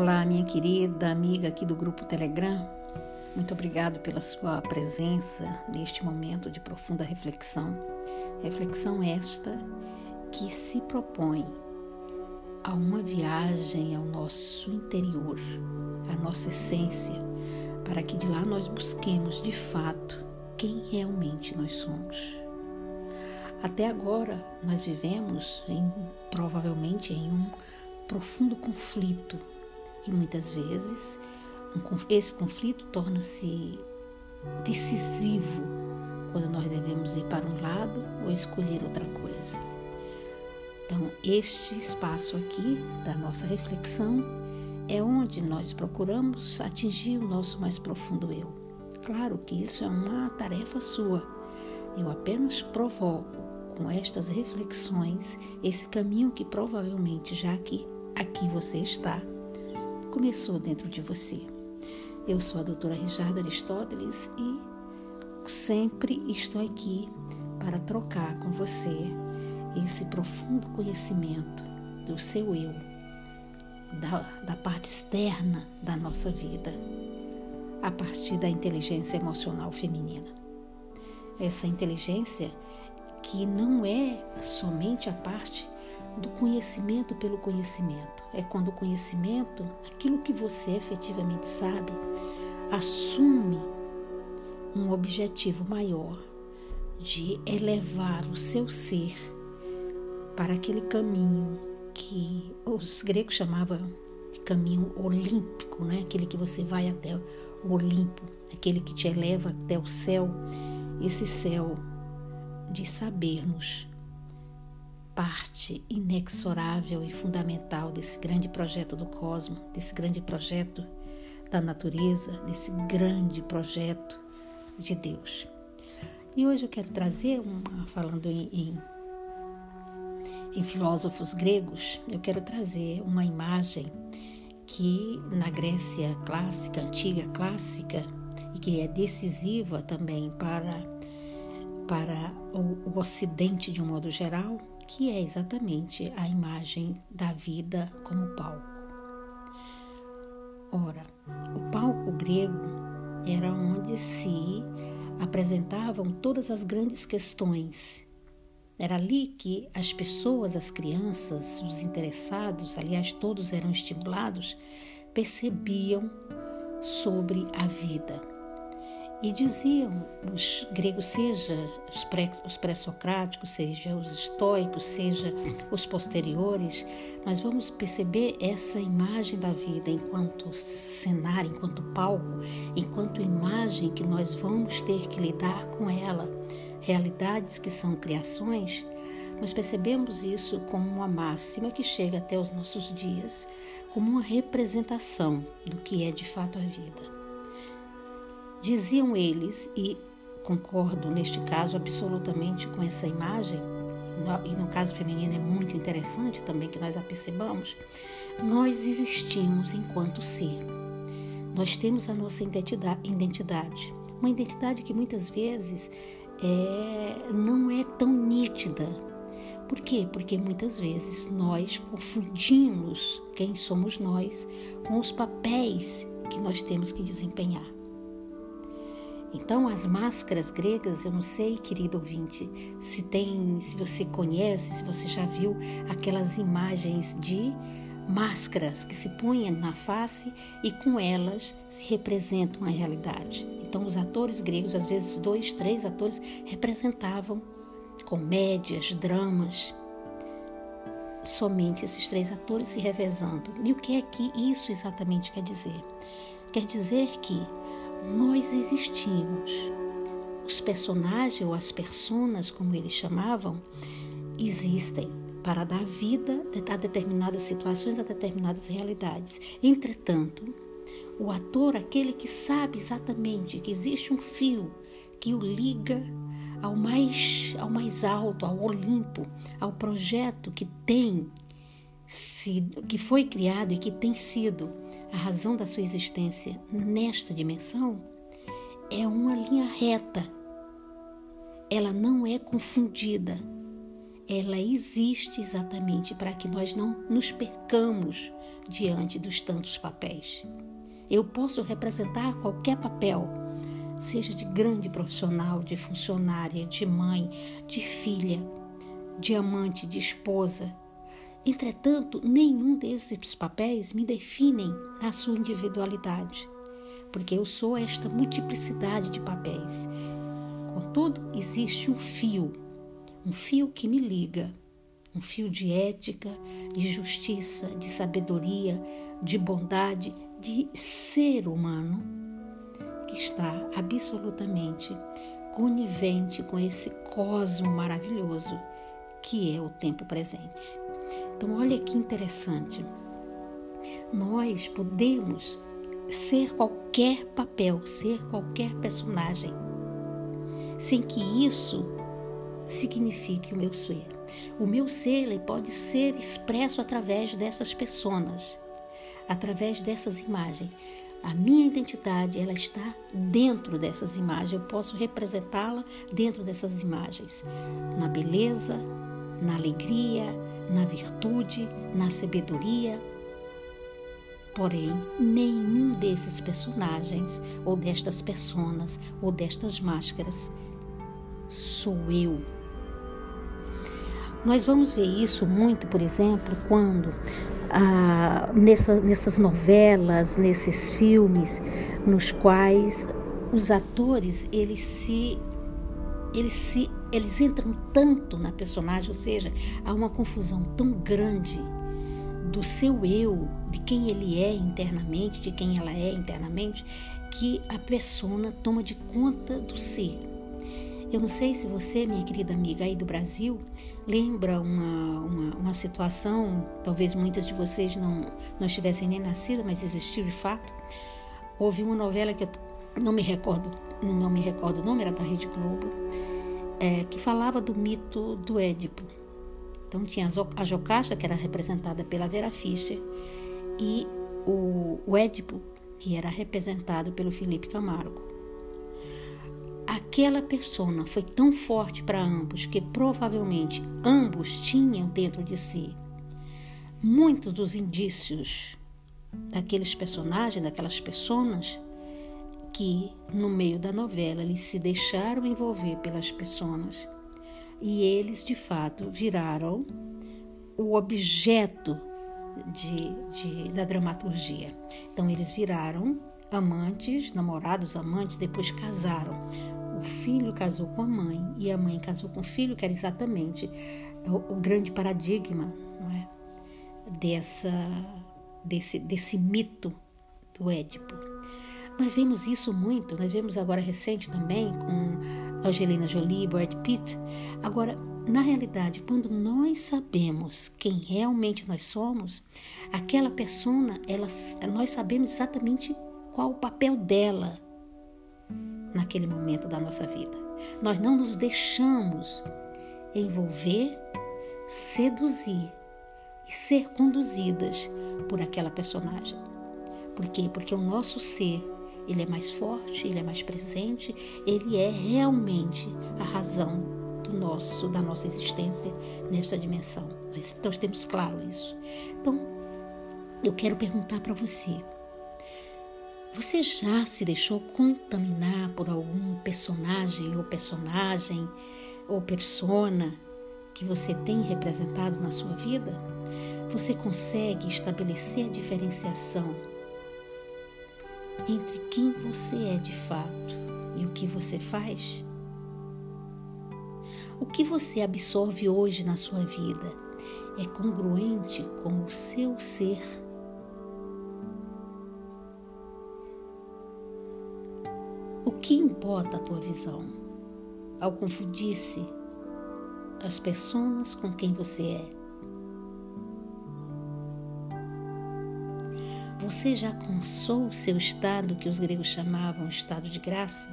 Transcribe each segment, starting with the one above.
Olá, minha querida amiga aqui do grupo Telegram. Muito obrigado pela sua presença neste momento de profunda reflexão. Reflexão esta que se propõe a uma viagem ao nosso interior, à nossa essência, para que de lá nós busquemos de fato quem realmente nós somos. Até agora nós vivemos em provavelmente em um profundo conflito que muitas vezes esse conflito torna-se decisivo quando nós devemos ir para um lado ou escolher outra coisa. Então, este espaço aqui da nossa reflexão é onde nós procuramos atingir o nosso mais profundo eu. Claro que isso é uma tarefa sua. Eu apenas provoco com estas reflexões esse caminho que provavelmente já aqui, aqui você está, começou dentro de você. Eu sou a doutora Rijarda Aristóteles e sempre estou aqui para trocar com você esse profundo conhecimento do seu eu, da, da parte externa da nossa vida, a partir da inteligência emocional feminina. Essa inteligência que não é somente a parte do conhecimento pelo conhecimento. É quando o conhecimento, aquilo que você efetivamente sabe, assume um objetivo maior de elevar o seu ser para aquele caminho que os gregos chamavam de caminho olímpico, né? aquele que você vai até o Olimpo, aquele que te eleva até o céu, esse céu de sabermos parte inexorável e fundamental desse grande projeto do cosmos, desse grande projeto da natureza, desse grande projeto de Deus. E hoje eu quero trazer, uma, falando em, em, em filósofos gregos, eu quero trazer uma imagem que na Grécia clássica, antiga clássica, e que é decisiva também para, para o, o Ocidente de um modo geral, que é exatamente a imagem da vida como palco. Ora, o palco grego era onde se apresentavam todas as grandes questões. Era ali que as pessoas, as crianças, os interessados, aliás, todos eram estimulados, percebiam sobre a vida. E diziam os gregos, seja os pré-socráticos, seja os estoicos, seja os posteriores, nós vamos perceber essa imagem da vida enquanto cenário, enquanto palco, enquanto imagem que nós vamos ter que lidar com ela, realidades que são criações. Nós percebemos isso como uma máxima que chega até os nossos dias, como uma representação do que é de fato a vida. Diziam eles, e concordo neste caso absolutamente com essa imagem, e no caso feminino é muito interessante também que nós a percebamos, nós existimos enquanto ser. Nós temos a nossa identidade, uma identidade que muitas vezes é, não é tão nítida. Por quê? Porque muitas vezes nós confundimos quem somos nós com os papéis que nós temos que desempenhar. Então, as máscaras gregas, eu não sei, querido ouvinte, se tem, se você conhece, se você já viu aquelas imagens de máscaras que se põem na face e com elas se representam a realidade. Então, os atores gregos, às vezes dois, três atores, representavam comédias, dramas. Somente esses três atores se revezando. E o que é que isso exatamente quer dizer? Quer dizer que nós existimos. Os personagens ou as personas, como eles chamavam, existem para dar vida a determinadas situações, a determinadas realidades. Entretanto, o ator, aquele que sabe exatamente que existe um fio que o liga ao mais, ao mais alto, ao Olimpo, ao projeto que tem sido, que foi criado e que tem sido a razão da sua existência nesta dimensão é uma linha reta. Ela não é confundida. ela existe exatamente para que nós não nos percamos diante dos tantos papéis. Eu posso representar qualquer papel, seja de grande profissional, de funcionária, de mãe, de filha, de amante, de esposa. Entretanto, nenhum desses papéis me definem na sua individualidade, porque eu sou esta multiplicidade de papéis. Contudo, existe um fio, um fio que me liga, um fio de ética, de justiça, de sabedoria, de bondade, de ser humano que está absolutamente conivente com esse cosmo maravilhoso que é o tempo presente. Então, olha que interessante. Nós podemos ser qualquer papel, ser qualquer personagem, sem que isso signifique o meu ser. O meu ser ele pode ser expresso através dessas pessoas, através dessas imagens. A minha identidade, ela está dentro dessas imagens. Eu posso representá-la dentro dessas imagens, na beleza, na alegria, na virtude, na sabedoria. Porém, nenhum desses personagens, ou destas pessoas, ou destas máscaras, sou eu. Nós vamos ver isso muito, por exemplo, quando ah, nessa, nessas novelas, nesses filmes, nos quais os atores eles se eles se eles entram tanto na personagem, ou seja, há uma confusão tão grande do seu eu, de quem ele é internamente, de quem ela é internamente, que a persona toma de conta do ser. Eu não sei se você, minha querida amiga aí do Brasil, lembra uma, uma, uma situação, talvez muitas de vocês não, não estivessem nem nascidas, mas existiu de fato. Houve uma novela que eu não me recordo, não me recordo o nome, era da Rede Globo, é, que falava do mito do Édipo. Então tinha a Jocasta, que era representada pela Vera Fischer, e o, o Édipo, que era representado pelo Felipe Camargo aquela persona foi tão forte para ambos que provavelmente ambos tinham dentro de si muitos dos indícios daqueles personagens, daquelas pessoas que no meio da novela eles se deixaram envolver pelas pessoas e eles de fato viraram o objeto de, de, da dramaturgia. Então eles viraram amantes, namorados, amantes, depois casaram o filho casou com a mãe e a mãe casou com o filho, que era exatamente o, o grande paradigma não é? dessa, desse, desse mito do Édipo. Nós vemos isso muito, nós vemos agora recente também com Angelina Jolie, Brad Pitt. Agora, na realidade, quando nós sabemos quem realmente nós somos, aquela persona, ela, nós sabemos exatamente qual o papel dela naquele momento da nossa vida. Nós não nos deixamos envolver, seduzir e ser conduzidas por aquela personagem. Por quê? Porque o nosso ser, ele é mais forte, ele é mais presente, ele é realmente a razão do nosso da nossa existência nesta dimensão. Nós, nós temos claro isso. Então, eu quero perguntar para você, você já se deixou contaminar por algum personagem ou personagem ou persona que você tem representado na sua vida? Você consegue estabelecer a diferenciação entre quem você é de fato e o que você faz? O que você absorve hoje na sua vida é congruente com o seu ser? O que importa a tua visão ao confundir-se as pessoas com quem você é? Você já alcançou o seu estado que os gregos chamavam estado de graça?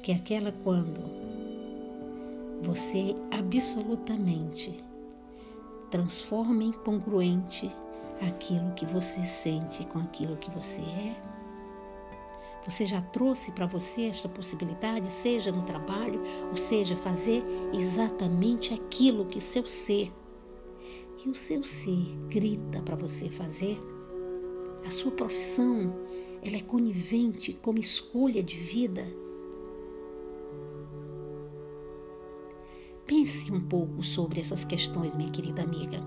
Que é aquela quando você absolutamente transforma em congruente aquilo que você sente com aquilo que você é? Você já trouxe para você esta possibilidade, seja no trabalho, ou seja, fazer exatamente aquilo que seu ser, que o seu ser grita para você fazer? A sua profissão, ela é conivente como escolha de vida? Pense um pouco sobre essas questões, minha querida amiga.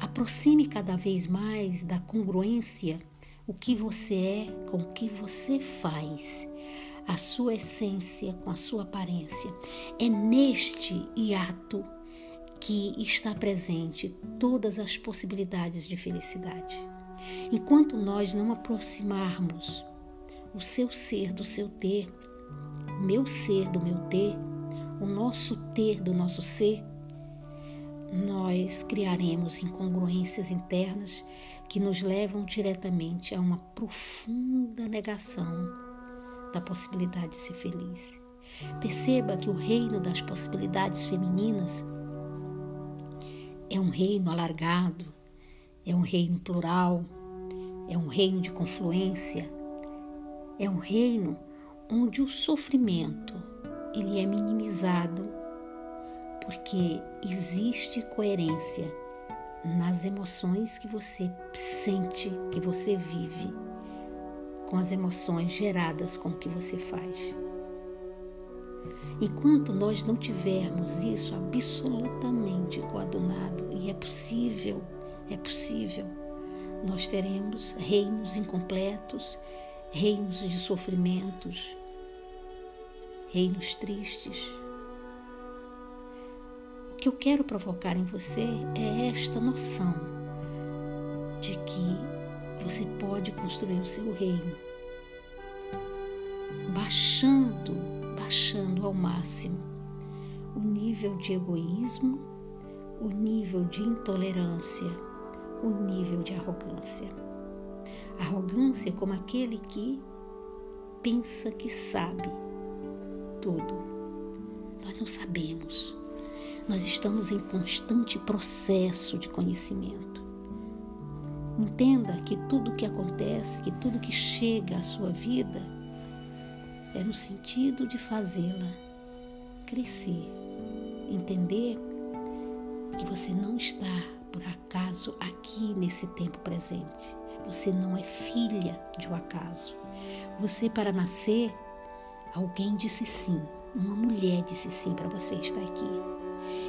Aproxime cada vez mais da congruência o que você é com o que você faz, a sua essência com a sua aparência. É neste hiato que está presente todas as possibilidades de felicidade. Enquanto nós não aproximarmos o seu ser do seu ter, meu ser do meu ter, o nosso ter do nosso ser, nós criaremos incongruências internas que nos levam diretamente a uma profunda negação da possibilidade de ser feliz. Perceba que o reino das possibilidades femininas é um reino alargado, é um reino plural, é um reino de confluência, é um reino onde o sofrimento ele é minimizado porque existe coerência nas emoções que você sente, que você vive, com as emoções geradas com o que você faz. Enquanto nós não tivermos isso absolutamente coadunado, e é possível, é possível, nós teremos reinos incompletos, reinos de sofrimentos, reinos tristes. Que eu quero provocar em você é esta noção de que você pode construir o seu reino baixando, baixando ao máximo o nível de egoísmo, o nível de intolerância, o nível de arrogância. Arrogância é como aquele que pensa que sabe tudo. Nós não sabemos. Nós estamos em constante processo de conhecimento. Entenda que tudo que acontece, que tudo que chega à sua vida é no sentido de fazê-la crescer. Entender que você não está por acaso aqui nesse tempo presente. Você não é filha de um acaso. Você, para nascer, alguém disse sim. Uma mulher disse sim para você estar aqui.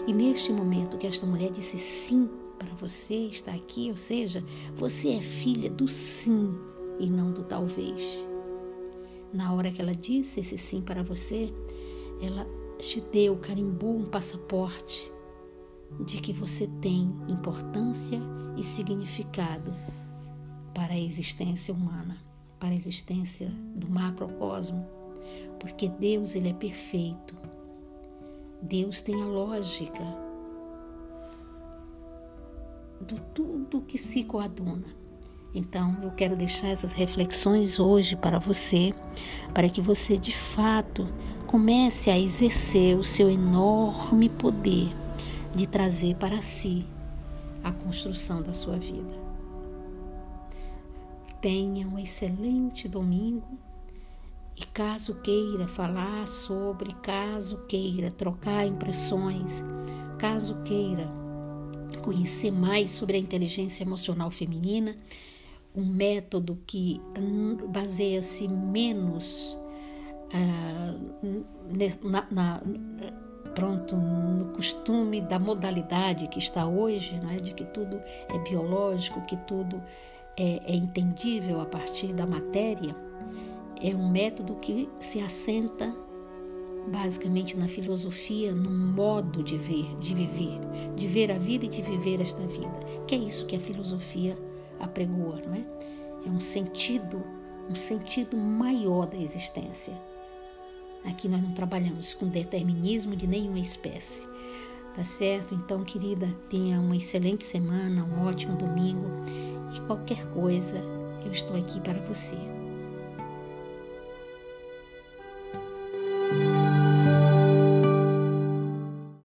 E neste momento que esta mulher disse sim para você estar aqui, ou seja, você é filha do sim e não do talvez. Na hora que ela disse esse sim para você, ela te deu, carimbou um passaporte de que você tem importância e significado para a existência humana, para a existência do macrocosmo, porque Deus ele é perfeito Deus tem a lógica do tudo que se coaduna. Então, eu quero deixar essas reflexões hoje para você, para que você de fato comece a exercer o seu enorme poder de trazer para si a construção da sua vida. Tenha um excelente domingo e caso queira falar sobre, caso queira trocar impressões, caso queira conhecer mais sobre a inteligência emocional feminina, um método que baseia-se menos uh, na, na, pronto no costume da modalidade que está hoje, não é? de que tudo é biológico, que tudo é, é entendível a partir da matéria é um método que se assenta basicamente na filosofia, no modo de ver, de viver, de ver a vida e de viver esta vida. Que é isso que a filosofia apregoa, não é? É um sentido, um sentido maior da existência. Aqui nós não trabalhamos com determinismo de nenhuma espécie. Tá certo? Então, querida, tenha uma excelente semana, um ótimo domingo e qualquer coisa, eu estou aqui para você.